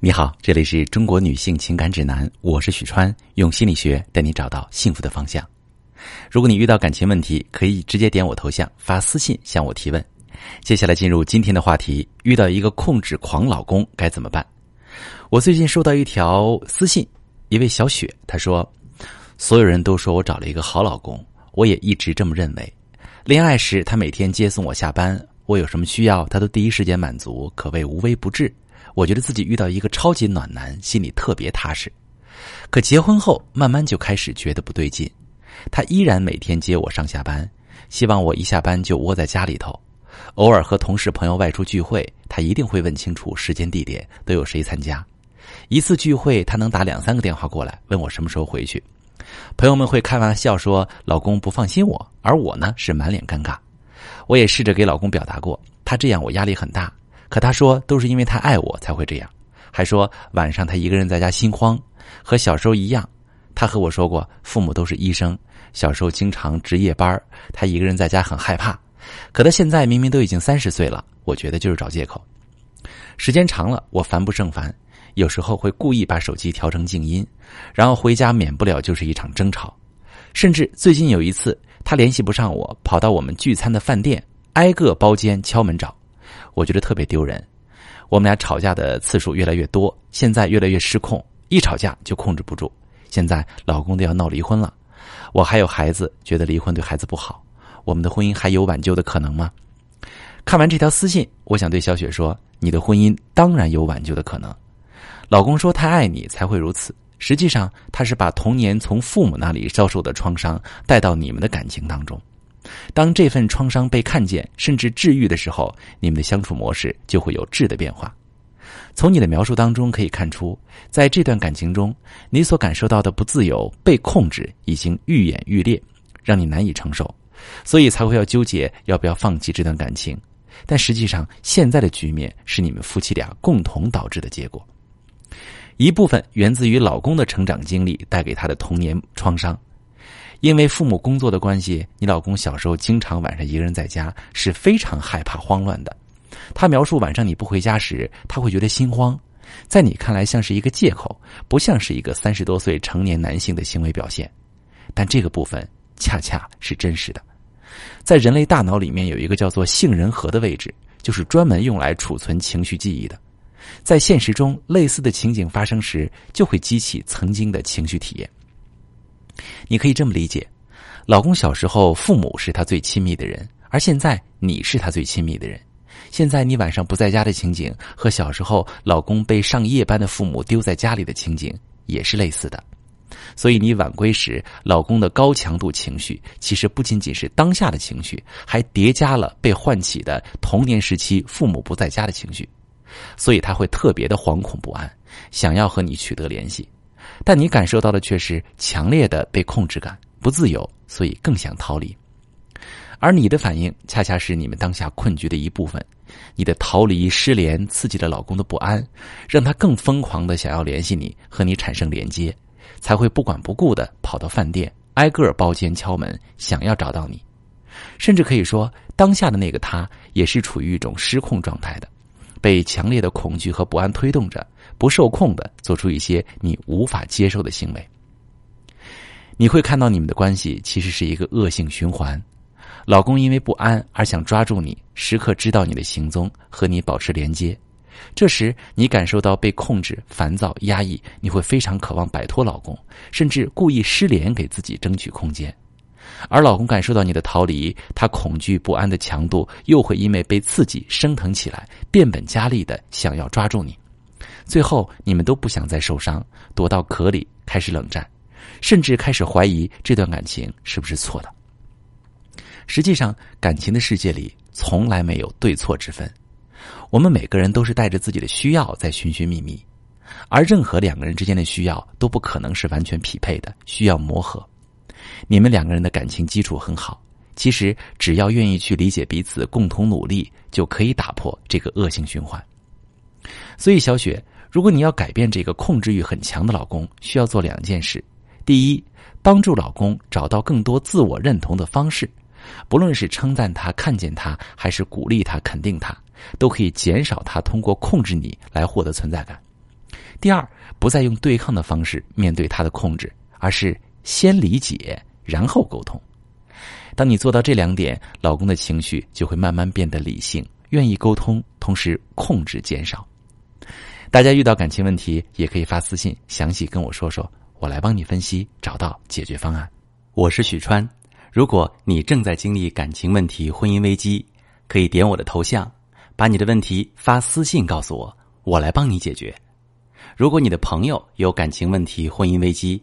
你好，这里是中国女性情感指南，我是许川，用心理学带你找到幸福的方向。如果你遇到感情问题，可以直接点我头像发私信向我提问。接下来进入今天的话题：遇到一个控制狂老公该怎么办？我最近收到一条私信，一位小雪，她说：“所有人都说我找了一个好老公，我也一直这么认为。恋爱时，他每天接送我下班，我有什么需要，他都第一时间满足，可谓无微不至。”我觉得自己遇到一个超级暖男，心里特别踏实。可结婚后，慢慢就开始觉得不对劲。他依然每天接我上下班，希望我一下班就窝在家里头。偶尔和同事朋友外出聚会，他一定会问清楚时间地点，都有谁参加。一次聚会，他能打两三个电话过来，问我什么时候回去。朋友们会开玩笑说老公不放心我，而我呢是满脸尴尬。我也试着给老公表达过，他这样我压力很大。可他说都是因为他爱我才会这样，还说晚上他一个人在家心慌，和小时候一样。他和我说过，父母都是医生，小时候经常值夜班，他一个人在家很害怕。可他现在明明都已经三十岁了，我觉得就是找借口。时间长了，我烦不胜烦，有时候会故意把手机调成静音，然后回家免不了就是一场争吵。甚至最近有一次，他联系不上我，跑到我们聚餐的饭店，挨个包间敲门找。我觉得特别丢人，我们俩吵架的次数越来越多，现在越来越失控，一吵架就控制不住。现在老公都要闹离婚了，我还有孩子，觉得离婚对孩子不好，我们的婚姻还有挽救的可能吗？看完这条私信，我想对小雪说：你的婚姻当然有挽救的可能。老公说太爱你才会如此，实际上他是把童年从父母那里遭受的创伤带到你们的感情当中。当这份创伤被看见，甚至治愈的时候，你们的相处模式就会有质的变化。从你的描述当中可以看出，在这段感情中，你所感受到的不自由、被控制已经愈演愈烈，让你难以承受，所以才会要纠结要不要放弃这段感情。但实际上，现在的局面是你们夫妻俩共同导致的结果，一部分源自于老公的成长经历带给他的童年创伤。因为父母工作的关系，你老公小时候经常晚上一个人在家，是非常害怕、慌乱的。他描述晚上你不回家时，他会觉得心慌，在你看来像是一个借口，不像是一个三十多岁成年男性的行为表现。但这个部分恰恰是真实的。在人类大脑里面有一个叫做杏仁核的位置，就是专门用来储存情绪记忆的。在现实中，类似的情景发生时，就会激起曾经的情绪体验。你可以这么理解：老公小时候父母是他最亲密的人，而现在你是他最亲密的人。现在你晚上不在家的情景，和小时候老公被上夜班的父母丢在家里的情景也是类似的。所以你晚归时，老公的高强度情绪，其实不仅仅是当下的情绪，还叠加了被唤起的童年时期父母不在家的情绪，所以他会特别的惶恐不安，想要和你取得联系。但你感受到的却是强烈的被控制感，不自由，所以更想逃离。而你的反应恰恰是你们当下困局的一部分。你的逃离、失联，刺激了老公的不安，让他更疯狂的想要联系你，和你产生连接，才会不管不顾的跑到饭店，挨个包间敲门，想要找到你。甚至可以说，当下的那个他也是处于一种失控状态的，被强烈的恐惧和不安推动着。不受控的做出一些你无法接受的行为，你会看到你们的关系其实是一个恶性循环。老公因为不安而想抓住你，时刻知道你的行踪，和你保持连接。这时你感受到被控制、烦躁、压抑，你会非常渴望摆脱老公，甚至故意失联给自己争取空间。而老公感受到你的逃离，他恐惧不安的强度又会因为被刺激升腾起来，变本加厉的想要抓住你。最后，你们都不想再受伤，躲到壳里开始冷战，甚至开始怀疑这段感情是不是错的。实际上，感情的世界里从来没有对错之分，我们每个人都是带着自己的需要在寻寻觅觅，而任何两个人之间的需要都不可能是完全匹配的，需要磨合。你们两个人的感情基础很好，其实只要愿意去理解彼此，共同努力，就可以打破这个恶性循环。所以，小雪。如果你要改变这个控制欲很强的老公，需要做两件事：第一，帮助老公找到更多自我认同的方式，不论是称赞他、看见他，还是鼓励他、肯定他，都可以减少他通过控制你来获得存在感。第二，不再用对抗的方式面对他的控制，而是先理解，然后沟通。当你做到这两点，老公的情绪就会慢慢变得理性，愿意沟通，同时控制减少。大家遇到感情问题，也可以发私信详细跟我说说，我来帮你分析，找到解决方案。我是许川，如果你正在经历感情问题、婚姻危机，可以点我的头像，把你的问题发私信告诉我，我来帮你解决。如果你的朋友有感情问题、婚姻危机，